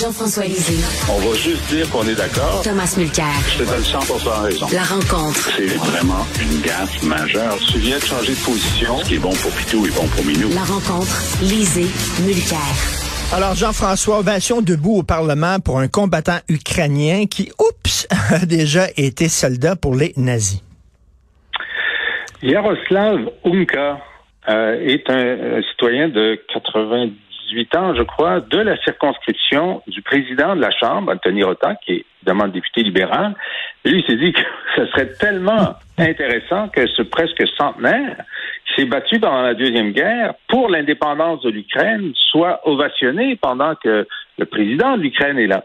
Jean-François Lisée. On va juste dire qu'on est d'accord. Thomas Mulcair. Je te donne 100 raison. La rencontre. C'est vraiment une gaffe majeure. Tu viens de changer de position. Ce qui est bon pour Pitou est bon pour Minou. La rencontre. Lisée. Mulcair. Alors, Jean-François, ovation debout au Parlement pour un combattant ukrainien qui, oups, a déjà été soldat pour les nazis. Yaroslav Unka euh, est un, un citoyen de 90 18 ans, je crois, de la circonscription du président de la Chambre, Anthony Rota, qui est évidemment député libéral. Et lui, il s'est dit que ce serait tellement intéressant que ce presque centenaire qui s'est battu pendant la Deuxième Guerre pour l'indépendance de l'Ukraine soit ovationné pendant que le président de l'Ukraine est là.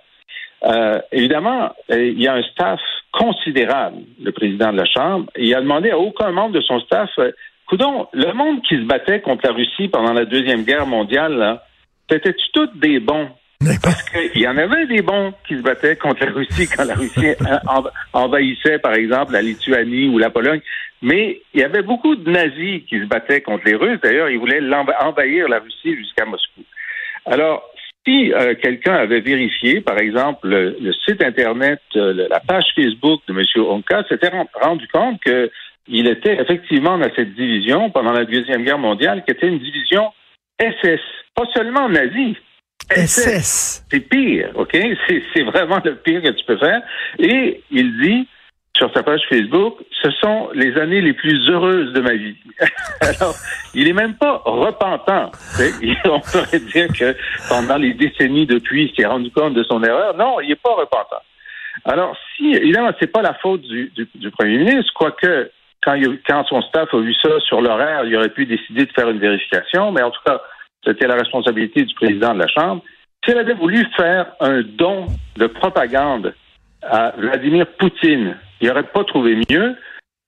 Euh, évidemment, euh, il y a un staff considérable, le président de la Chambre, il a demandé à aucun membre de son staff, euh, coudon, le monde qui se battait contre la Russie pendant la Deuxième Guerre mondiale, là, c'était-tu tous des bons? Parce qu'il y en avait des bons qui se battaient contre la Russie quand la Russie envahissait, par exemple, la Lituanie ou la Pologne. Mais il y avait beaucoup de nazis qui se battaient contre les Russes. D'ailleurs, ils voulaient envahir la Russie jusqu'à Moscou. Alors, si euh, quelqu'un avait vérifié, par exemple, le, site Internet, euh, la page Facebook de M. Onka, s'était rendu compte qu'il était effectivement dans cette division pendant la Deuxième Guerre mondiale, qui était une division SS pas seulement nazi. SS. C'est pire, OK? C'est vraiment le pire que tu peux faire. Et il dit sur sa page Facebook, ce sont les années les plus heureuses de ma vie. Alors, il est même pas repentant. On pourrait dire que pendant les décennies depuis, il s'est rendu compte de son erreur. Non, il n'est pas repentant. Alors, si, évidemment, c'est pas la faute du, du, premier ministre, quoique quand, quand son staff a vu ça sur l'horaire, il aurait pu décider de faire une vérification, mais en tout cas, c'était la responsabilité du président de la Chambre, s'il avait voulu faire un don de propagande à Vladimir Poutine, il n'aurait pas trouvé mieux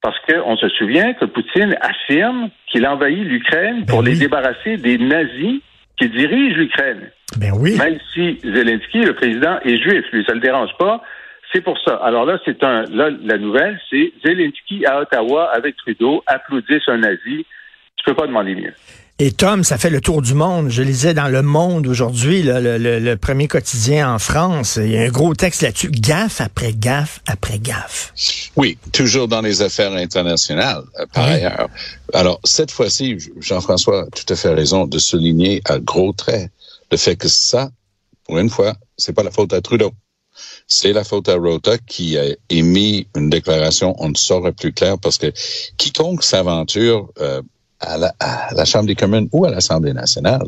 parce qu'on se souvient que Poutine affirme qu'il envahit l'Ukraine pour ben les débarrasser des nazis qui dirigent l'Ukraine. Ben oui. Même si Zelensky, le président, est juif, lui, ça le dérange pas. C'est pour ça. Alors là, c'est un, là, la nouvelle, c'est Zelensky à Ottawa avec Trudeau applaudissent un nazi. Tu peux pas demander mieux. Et Tom, ça fait le tour du monde. Je lisais dans Le Monde aujourd'hui, le, premier quotidien en France. Il y a un gros texte là-dessus. Gaffe après gaffe après gaffe. Oui, toujours dans les affaires internationales, euh, par ailleurs. Alors, cette fois-ci, Jean-François a tout à fait raison de souligner à gros traits le fait que ça, pour une fois, c'est pas la faute à Trudeau. C'est la faute à Rota qui a émis une déclaration, on ne saurait plus clair, parce que quiconque s'aventure euh, à la, Chambre des communes ou à l'Assemblée nationale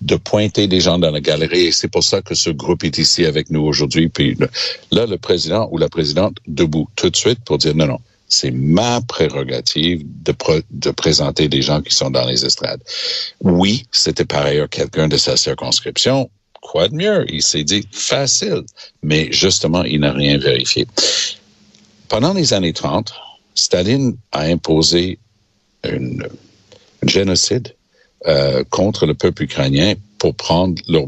de pointer des gens dans la galerie. Et c'est pour ça que ce groupe est ici avec nous aujourd'hui. Puis là, le président ou la présidente debout tout de suite pour dire non, non, c'est ma prérogative de, de présenter des gens qui sont dans les estrades. Oui, c'était par ailleurs quelqu'un de sa circonscription. Quoi de mieux? Il s'est dit facile. Mais justement, il n'a rien vérifié. Pendant les années 30, Staline a imposé une génocide euh, contre le peuple ukrainien pour prendre leur,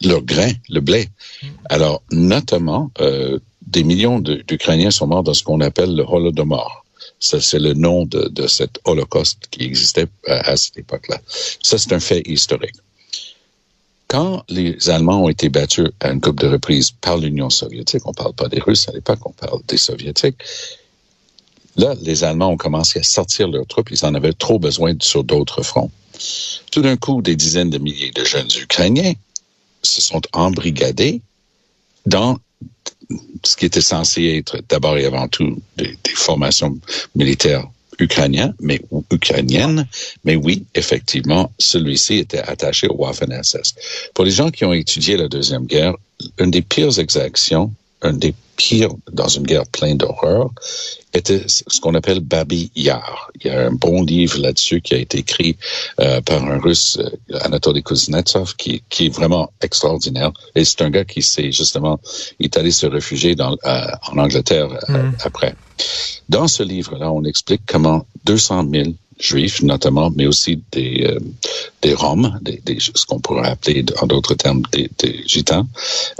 leur grain, le blé. Alors, notamment, euh, des millions d'Ukrainiens sont morts dans ce qu'on appelle le Holodomor. Ça, c'est le nom de, de cet holocauste qui existait à, à cette époque-là. Ça, c'est un fait historique. Quand les Allemands ont été battus à une coupe de reprises par l'Union soviétique, on parle pas des Russes à l'époque, on parle des Soviétiques, Là, les Allemands ont commencé à sortir leurs troupes. Ils en avaient trop besoin sur d'autres fronts. Tout d'un coup, des dizaines de milliers de jeunes Ukrainiens se sont embrigadés dans ce qui était censé être d'abord et avant tout des, formations militaires ukrainiennes, mais ukrainiennes, mais oui, effectivement, celui-ci était attaché au Waffen-SS. Pour les gens qui ont étudié la deuxième guerre, une des pires exactions, une des pire dans une guerre pleine d'horreur était ce qu'on appelle Babi Yar. Il y a un bon livre là-dessus qui a été écrit euh, par un Russe, euh, Anatoly Kuznetsov, qui, qui est vraiment extraordinaire. Et c'est un gars qui s'est justement, il est allé se réfugier dans, euh, en Angleterre mm. après. Dans ce livre-là, on explique comment 200 000 juifs notamment, mais aussi des, euh, des Roms, des, des ce qu'on pourrait appeler en d'autres termes des, des gitans,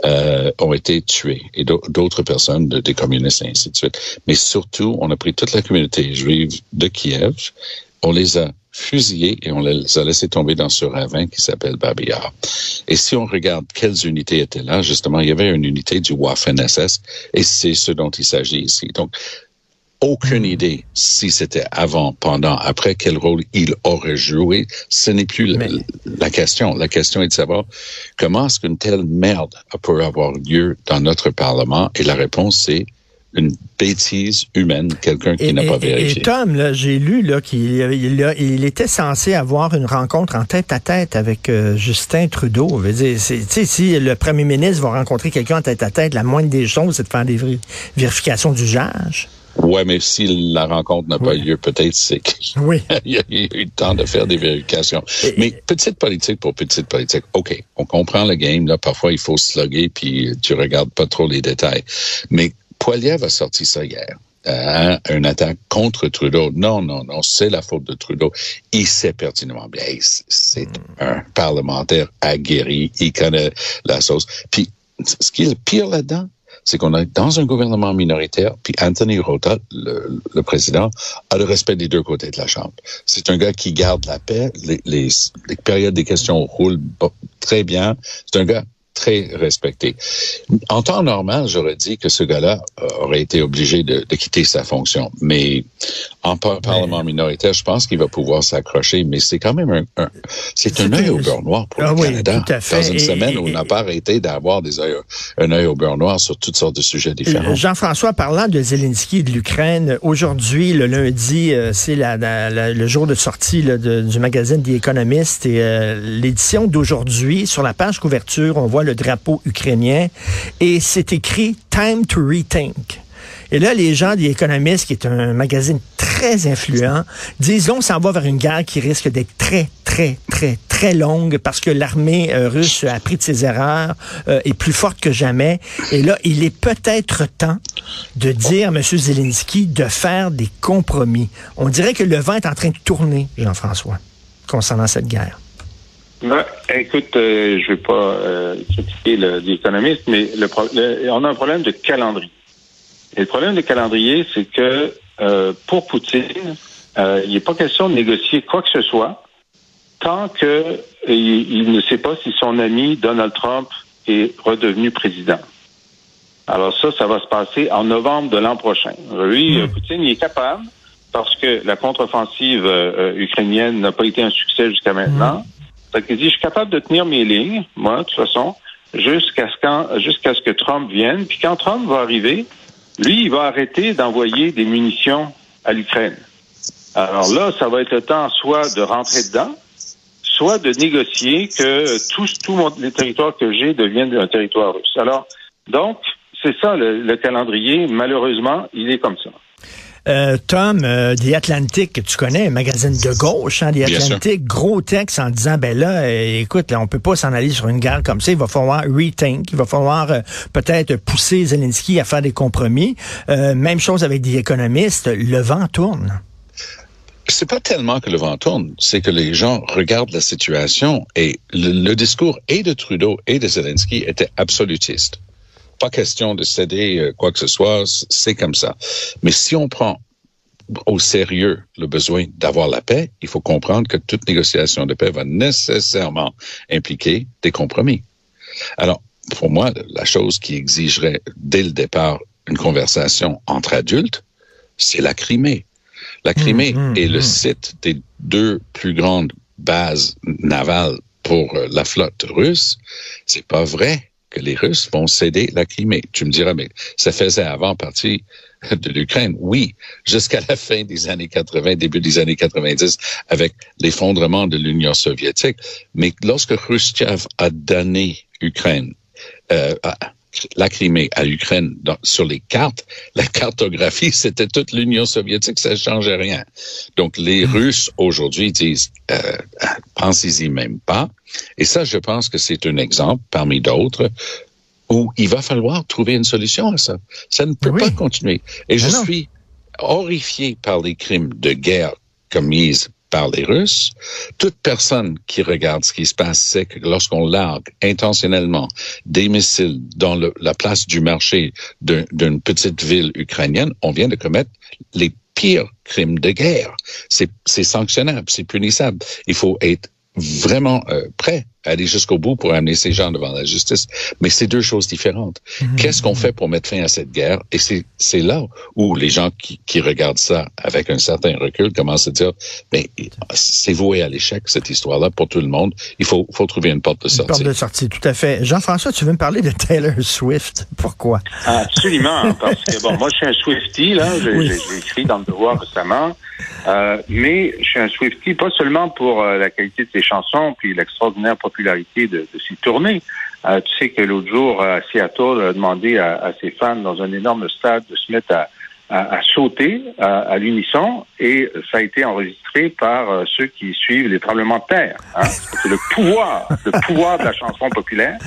euh, ont été tués et d'autres personnes, des communistes et ainsi de suite. Mais surtout, on a pris toute la communauté juive de Kiev, on les a fusillés et on les a laissés tomber dans ce ravin qui s'appelle Babillard. Et si on regarde quelles unités étaient là, justement, il y avait une unité du Waffen-SS et c'est ce dont il s'agit ici. Donc, aucune idée si c'était avant, pendant, après, quel rôle il aurait joué. Ce n'est plus la, la, question. La question est de savoir comment est-ce qu'une telle merde peut avoir lieu dans notre Parlement? Et la réponse, c'est une bêtise humaine, quelqu'un qui n'a pas vérifié. Et Tom, j'ai lu qu'il il, il, était censé avoir une rencontre en tête à tête avec euh, Justin Trudeau. Dire, si le premier ministre va rencontrer quelqu'un en tête à tête, la moindre des choses, c'est de faire des vérifications d'usage. Ouais, mais si la rencontre n'a pas lieu, peut-être c'est qu'il oui. y a eu le temps de faire des vérifications. mais petite politique pour petite politique, OK, on comprend le game. Là, parfois, il faut slugger, puis tu regardes pas trop les détails. Mais Poiliev a sorti ça hier. Euh, une attaque contre Trudeau. Non, non, non, c'est la faute de Trudeau. Il sait pertinemment bien. C'est un parlementaire aguerri. Il connaît la sauce. Puis, ce qui est le pire là-dedans, c'est qu'on est dans un gouvernement minoritaire, puis Anthony Rota, le, président, a le respect des deux côtés de la Chambre. C'est un gars qui garde la paix, les, les, les périodes des questions roulent très bien. C'est un gars très respecté. En temps normal, j'aurais dit que ce gars-là euh, aurait été obligé de, de, quitter sa fonction. Mais en par parlement minoritaire, je pense qu'il va pouvoir s'accrocher. Mais c'est quand même un, un c'est un œil au beurre noir pour ah le oui, Canada. Tout à fait. Dans une et, semaine et, où on n'a pas arrêté d'avoir des œils, un œil au beurre noir sur toutes sortes de sujets différents. Jean-François, parlant de Zelensky et de l'Ukraine, aujourd'hui, le lundi, euh, c'est la, la, la, le jour de sortie là, de, du magazine The Economist et euh, l'édition d'aujourd'hui, sur la page couverture, on voit le drapeau ukrainien et c'est écrit Time to Rethink. Et là, les gens des qui est un magazine très influent, disent on s'en va vers une guerre qui risque d'être très, très, très, très longue parce que l'armée euh, russe a appris de ses erreurs, euh, est plus forte que jamais. Et là, il est peut-être temps de dire à M. Zelensky de faire des compromis. On dirait que le vent est en train de tourner, Jean-François, concernant cette guerre. Ben, écoute, euh, je vais pas euh, critiquer l'économiste, mais le, le, on a un problème de calendrier. Et le problème de calendrier, c'est que euh, pour Poutine, il n'est pas question de négocier quoi que ce soit tant que il, il, ne sait pas si son ami Donald Trump est redevenu président. Alors ça, ça va se passer en novembre de l'an prochain. Lui, mmh. Poutine, il est capable parce que la contre-offensive euh, ukrainienne n'a pas été un succès jusqu'à maintenant. Donc, il dit, je suis capable de tenir mes lignes, moi, de toute façon, jusqu'à ce, quand, jusqu'à ce que Trump vienne. Puis quand Trump va arriver, lui, il va arrêter d'envoyer des munitions à l'Ukraine. Alors là, ça va être le temps soit de rentrer dedans, soit de négocier que tous tout les territoires que j'ai deviennent un territoire russe. Alors, donc, c'est ça le, le, calendrier. Malheureusement, il est comme ça. Euh, Tom, euh, The Atlantic, tu connais, un magazine de gauche, hein, The Atlantic, gros texte en disant, ben là, euh, écoute, là, on peut pas s'en aller sur une guerre comme ça, il va falloir rethink, il va falloir peut-être pousser Zelensky à faire des compromis. Même chose avec des économistes, le vent tourne. C'est pas tellement que le vent tourne, c'est que les gens regardent la situation et le, le discours et de Trudeau et de Zelensky était absolutiste pas question de céder quoi que ce soit, c'est comme ça. Mais si on prend au sérieux le besoin d'avoir la paix, il faut comprendre que toute négociation de paix va nécessairement impliquer des compromis. Alors, pour moi, la chose qui exigerait dès le départ une conversation entre adultes, c'est la Crimée. La Crimée mmh, mmh, est le mmh. site des deux plus grandes bases navales pour la flotte russe. C'est pas vrai que les Russes vont céder la Crimée. Tu me diras, mais ça faisait avant partie de l'Ukraine. Oui, jusqu'à la fin des années 80, début des années 90, avec l'effondrement de l'Union soviétique. Mais lorsque Khrushchev a donné Ukraine, euh, la Crimée à l'Ukraine sur les cartes, la cartographie, c'était toute l'Union soviétique, ça ne changeait rien. Donc les Russes aujourd'hui disent, euh, pensez-y même pas. Et ça, je pense que c'est un exemple parmi d'autres où il va falloir trouver une solution à ça. Ça ne peut oui. pas continuer. Et je suis horrifié par les crimes de guerre commis par les Russes. Toute personne qui regarde ce qui se passe sait que lorsqu'on largue intentionnellement des missiles dans la place du marché d'une petite ville ukrainienne, on vient de commettre les pire crime de guerre. C'est sanctionnable, c'est punissable. Il faut être vraiment euh, prêt aller jusqu'au bout pour amener ces gens devant la justice. Mais c'est deux choses différentes. Mhm. Qu'est-ce qu'on fait pour mettre fin à cette guerre? Et c'est là où les gens qui, qui, regardent ça avec un certain recul commencent à dire, mais c'est voué à l'échec, cette histoire-là, pour tout le monde. Il faut, faut trouver une porte de sortie. Une porte de sortie, tout à fait. Jean-François, tu veux me parler de Taylor Swift? Pourquoi? Absolument, parce que, bon, moi, je suis un Swifty, là. J'ai écrit dans le devoir récemment. Euh, mais je suis un Swifty, pas seulement pour euh, la qualité de ses chansons, puis l'extraordinaire popularité de, de ses tournées. Euh, tu sais que l'autre jour, à Seattle, a demandé à, ses fans dans un énorme stade de se mettre à, sauter à, l'unisson, et ça a été enregistré par ceux qui suivent les tremblements de terre. Hein? C'est le pouvoir, le pouvoir de la chanson populaire.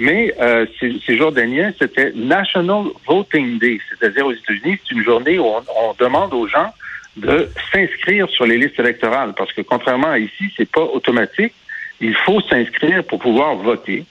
Mais euh, ces, ces, jours derniers, c'était National Voting Day, c'est-à-dire aux États-Unis, c'est une journée où on, on demande aux gens de s'inscrire sur les listes électorales, parce que contrairement à ici, c'est pas automatique. Il faut s'inscrire pour pouvoir voter.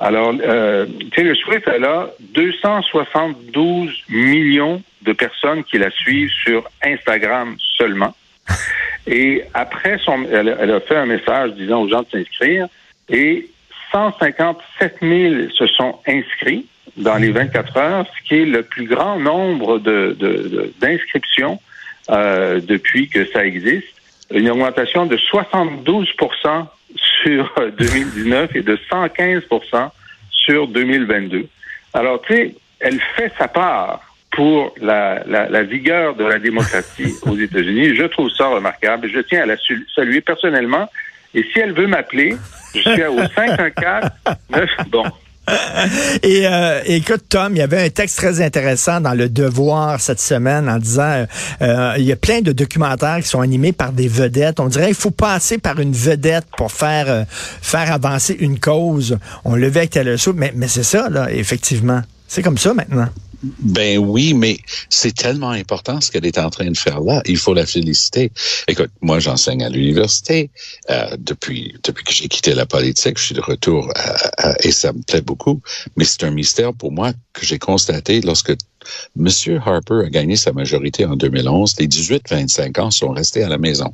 Alors, euh, Taylor Swift, elle a 272 millions de personnes qui la suivent sur Instagram seulement. Et après son, elle, elle a fait un message disant aux gens de s'inscrire et 157 000 se sont inscrits dans les 24 heures, ce qui est le plus grand nombre d'inscriptions de, euh, depuis que ça existe. Une augmentation de 72 sur 2019 et de 115 sur 2022. Alors, tu sais, elle fait sa part pour la, la, la, vigueur de la démocratie aux États-Unis. Je trouve ça remarquable. Je tiens à la saluer personnellement. Et si elle veut m'appeler, je suis au 514 9. Bon, Et euh, écoute, Tom, il y avait un texte très intéressant dans Le Devoir cette semaine en disant euh, il y a plein de documentaires qui sont animés par des vedettes. On dirait il faut passer par une vedette pour faire euh, faire avancer une cause. On le avec Swift, mais, mais c'est ça, là, effectivement. C'est comme ça maintenant. Ben oui, mais c'est tellement important ce qu'elle est en train de faire là. Il faut la féliciter. Écoute, moi j'enseigne à l'université euh, depuis depuis que j'ai quitté la politique. Je suis de retour et ça me plaît beaucoup. Mais c'est un mystère pour moi que j'ai constaté lorsque Monsieur Harper a gagné sa majorité en 2011. Les 18-25 ans sont restés à la maison.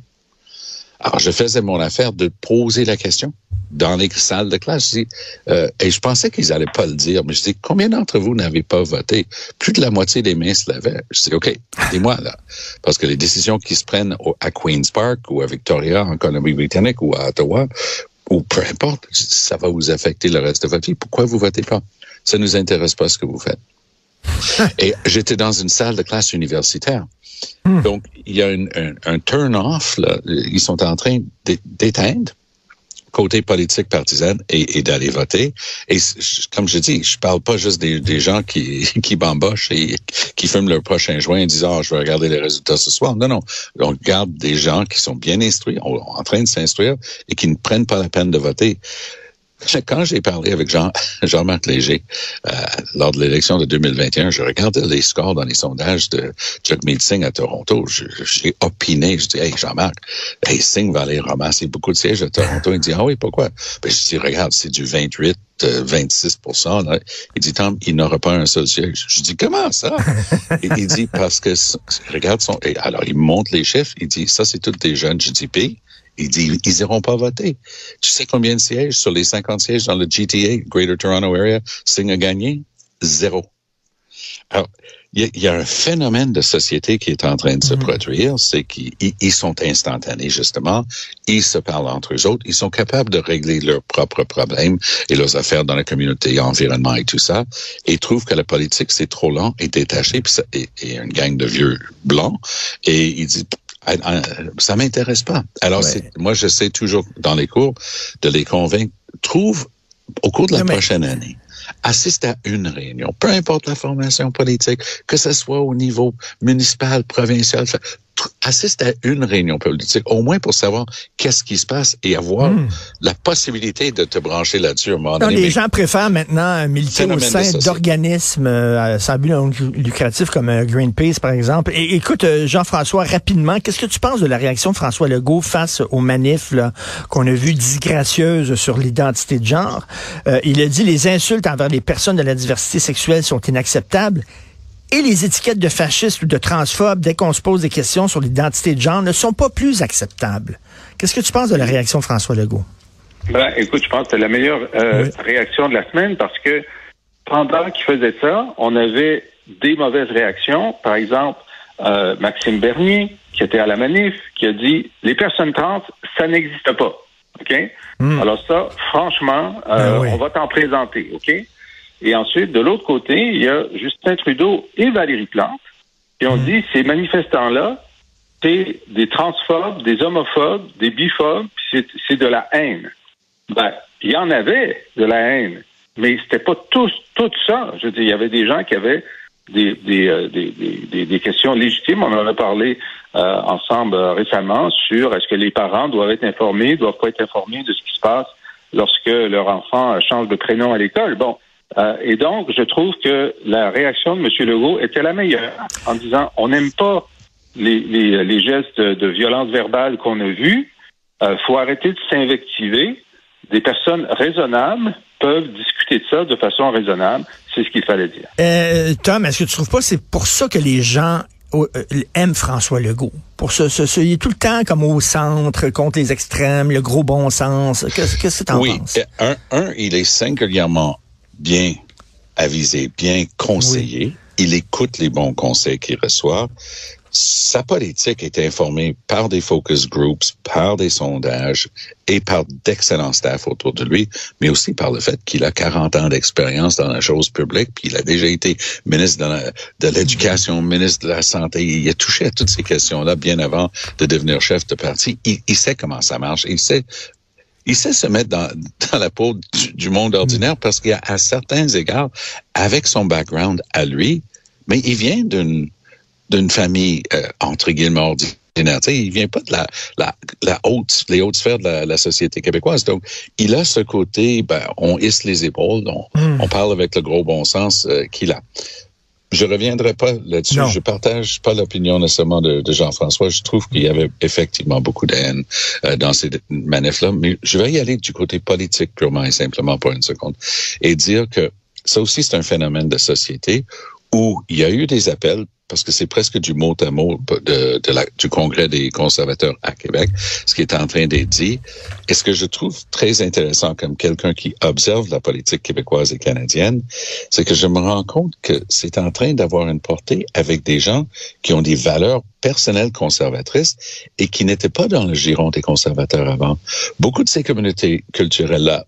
Alors je faisais mon affaire de poser la question dans les salles de classe. Je dis, euh, et je pensais qu'ils allaient pas le dire, mais je dis, combien d'entre vous n'avez pas voté? Plus de la moitié des mains se lavaient. Je dis, OK, dis-moi là. Parce que les décisions qui se prennent à Queen's Park ou à Victoria en Colombie-Britannique ou à Ottawa, ou peu importe, ça va vous affecter le reste de votre vie. Pourquoi vous votez pas? Ça nous intéresse pas ce que vous faites. Et j'étais dans une salle de classe universitaire. Hmm. Donc, il y a un, un turn-off, Ils sont en train d'éteindre côté politique partisane et, et d'aller voter. Et comme je dis, je parle pas juste des, des gens qui, qui bambochent et qui fument leur prochain joint en disant, oh, je vais regarder les résultats ce soir. Non, non. On regarde des gens qui sont bien instruits, en train de s'instruire et qui ne prennent pas la peine de voter. Quand j'ai parlé avec Jean, Jean-Marc Léger euh, lors de l'élection de 2021, je regardais les scores dans les sondages de Jagmeet Singh à Toronto. J'ai opiné, je dis, hey Jean-Marc, hey, Singh va aller ramasser beaucoup de sièges à Toronto. Il dit, ah oui, pourquoi? Ben, je dis, regarde, c'est du 28 26 euh, là. Il dit, Tom, il n'aura pas un seul siège. Je dis, comment ça? il dit, parce que, regarde son, alors il monte les chiffres, il dit, ça, c'est tous des jeunes GDP. Il dit, ils iront pas voter. Tu sais combien de sièges sur les 50 sièges dans le GTA, Greater Toronto Area, Singh a gagné? Zéro. Alors, il y, a un phénomène de société qui est en train de se mhm. produire, c'est qu'ils sont instantanés, justement. Ils se parlent entre eux autres. Ils sont capables de régler leurs propres problèmes et leurs affaires dans la communauté, environnement et tout ça. Et ils trouvent que la politique, c'est trop lent et détaché, puis ça, et, et une gang de vieux blancs. Et ils disent, ça m'intéresse pas. Alors, moi, j'essaie toujours dans les cours de les convaincre. Trouve au cours de la prochaine année, assiste à une réunion, peu importe la formation politique, que ce soit au niveau municipal, provincial, assiste à une réunion politique, au moins pour savoir qu'est-ce qui se passe et avoir hmm. la possibilité de te brancher là-dessus. les gens préfèrent maintenant militer au sein d'organismes euh, sans but lucratif comme euh, Greenpeace, par exemple. Et écoute, euh, Jean-François, rapidement, qu'est-ce que tu penses de la réaction de François Legault face aux manifs qu'on a vues disgracieuses sur l'identité de genre? il a dit les insultes envers les personnes de la diversité sexuelle sont inacceptables et les étiquettes de fascistes ou de transphobes, dès qu'on se pose des questions sur l'identité de genre, ne sont pas plus acceptables. Qu'est-ce que tu penses de la réaction de François Legault? Ben, écoute, je pense que c'est la meilleure euh, réaction de la semaine parce que pendant qu'il faisait ça, on avait des mauvaises réactions. Par exemple, euh, Maxime Bernier, qui était à la manif, qui a dit les personnes trans, ça n'existe pas. OK? Hmm. Alors ça, franchement, euh, ben on va t'en présenter, OK? Et ensuite, de l'autre côté, il y a Justin Trudeau et Valérie Plante qui ont hmm. dit ces manifestants-là, c'est des transphobes, des homophobes, des biphobes, c'est de la haine. Ben, il y en avait de la haine, mais c'était pas tous, tout ça. Je veux dire, il y avait des gens qui avaient des, des, euh, des, des, des questions légitimes. On en a parlé euh, ensemble euh, récemment sur est-ce que les parents doivent être informés, doivent pas être informés de ce qui se passe lorsque leur enfant change de prénom à l'école. Bon. Et donc, je trouve que la réaction de M. Legault était la meilleure en disant on n'aime pas les, les, les, gestes de violence verbale qu'on a vus. Il faut arrêter de s'invectiver des personnes raisonnables peuvent discuter de ça de façon raisonnable. C'est ce qu'il fallait dire. Euh, Tom, est-ce que tu trouves pas que c'est pour ça que les gens euh, aiment François Legault? Pour ce, ce, il est tout le temps comme au centre, contre les extrêmes, le gros bon sens. Qu'est-ce que tu en oui, penses? Un, un, il est singulièrement bien avisé, bien conseillé. Il écoute les bons conseils qu'il reçoit sa politique est informée par des focus groups, par des sondages et par d'excellents staff autour de lui, mais aussi par le fait qu'il a 40 ans d'expérience dans la chose publique, puis il a déjà été ministre de l'éducation, ministre de la santé. Il a touché à toutes ces questions-là bien avant de devenir chef de parti. Il, sait comment ça marche. Il sait il sait se mettre dans, dans la peau du, monde ordinaire parce qu'à à certains égards, avec son background à lui, mais il vient d'une d'une famille euh, entre guillemets ordinaire. Tu sais, il vient pas de la, la, la haute, les hautes sphères de la, la, société québécoise. Donc, il a ce côté, ben, on hisse les épaules, on, hmm. on parle avec le gros bon sens euh, qu'il a. Je reviendrai pas là-dessus. Je partage pas l'opinion nécessairement de, de Jean-François. Je trouve qu'il y avait effectivement beaucoup de haine euh, dans ces manifs-là. Mais je vais y aller du côté politique purement et simplement pour une seconde et dire que ça aussi, c'est un phénomène de société où il y a eu des appels parce que c'est presque du mot à mot de, la, du Congrès des conservateurs à Québec, ce qui est en train d'être dit. Et ce que je trouve très intéressant comme quelqu'un qui observe la politique québécoise et canadienne, c'est que je me rends compte que c'est en train d'avoir une portée avec des gens qui ont des valeurs personnelles conservatrices et qui n'étaient pas dans le giron des conservateurs avant. Beaucoup de ces communautés culturelles-là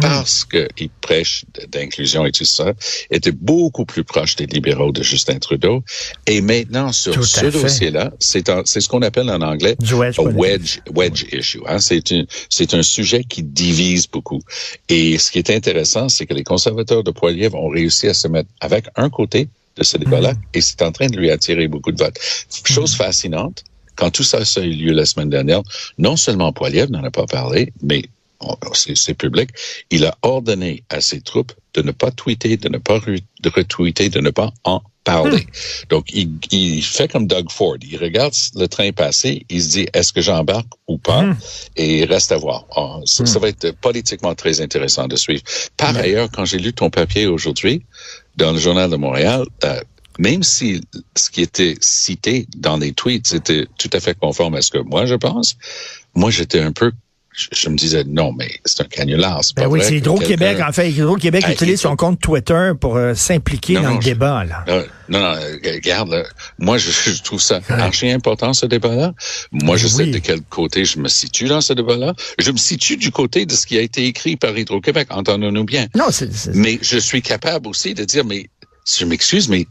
parce qu'ils prêchent d'inclusion et tout ça, étaient beaucoup plus proches des libéraux de Justin Trudeau. Et maintenant, sur ce dossier-là, c'est ce qu'on appelle en anglais un wedge, wedge issue. Hein? C'est un sujet qui divise beaucoup. Et ce qui est intéressant, c'est que les conservateurs de Poilievre ont réussi à se mettre avec un côté de ce débat-là, mm. et c'est en train de lui attirer beaucoup de votes. Chose mm. fascinante, quand tout ça, ça a eu lieu la semaine dernière, non seulement Poilievre n'en a pas parlé, mais c'est public, il a ordonné à ses troupes de ne pas tweeter, de ne pas retweeter, de ne pas en parler. Hmm. Donc, il, fait comme Doug Ford. Il regarde le train passer, il se dit, est-ce que j'embarque ou pas? Hmm. Et il reste à voir. Ah, ça, hmm. va être politiquement très intéressant de suivre. Par ailleurs, quand j'ai lu ton papier aujourd'hui dans le Journal de Montréal, euh, même si ce qui était cité dans les tweets était tout à fait conforme à ce que moi je pense, moi j'étais un peu je, me disais non, mais c'est un canular. Ben oui, c'est Hydro-Québec. En fait, Hydro-Québec utilise son compte Twitter pour euh, s'impliquer dans le débat. Là. Non, non, regarde, moi, je, trouve ça archi important, ce débat-là. Moi, je ben sais de quel côté je me situe dans ce débat-là. Je me situe du côté de ce qui a été écrit par Hydro-Québec, entendons-nous bien. Non, c'est... Mais je suis capable aussi de dire, mais je m'excuse, mais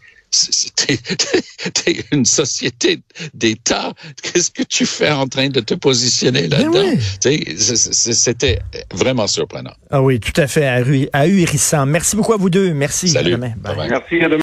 t'es une société d'État. Qu'est-ce que tu fais en train de te positionner là-dedans? C'était vraiment surprenant. Ah oui, tout à fait ahurissant. Merci beaucoup à vous deux. Merci. Salut. Merci. À demain.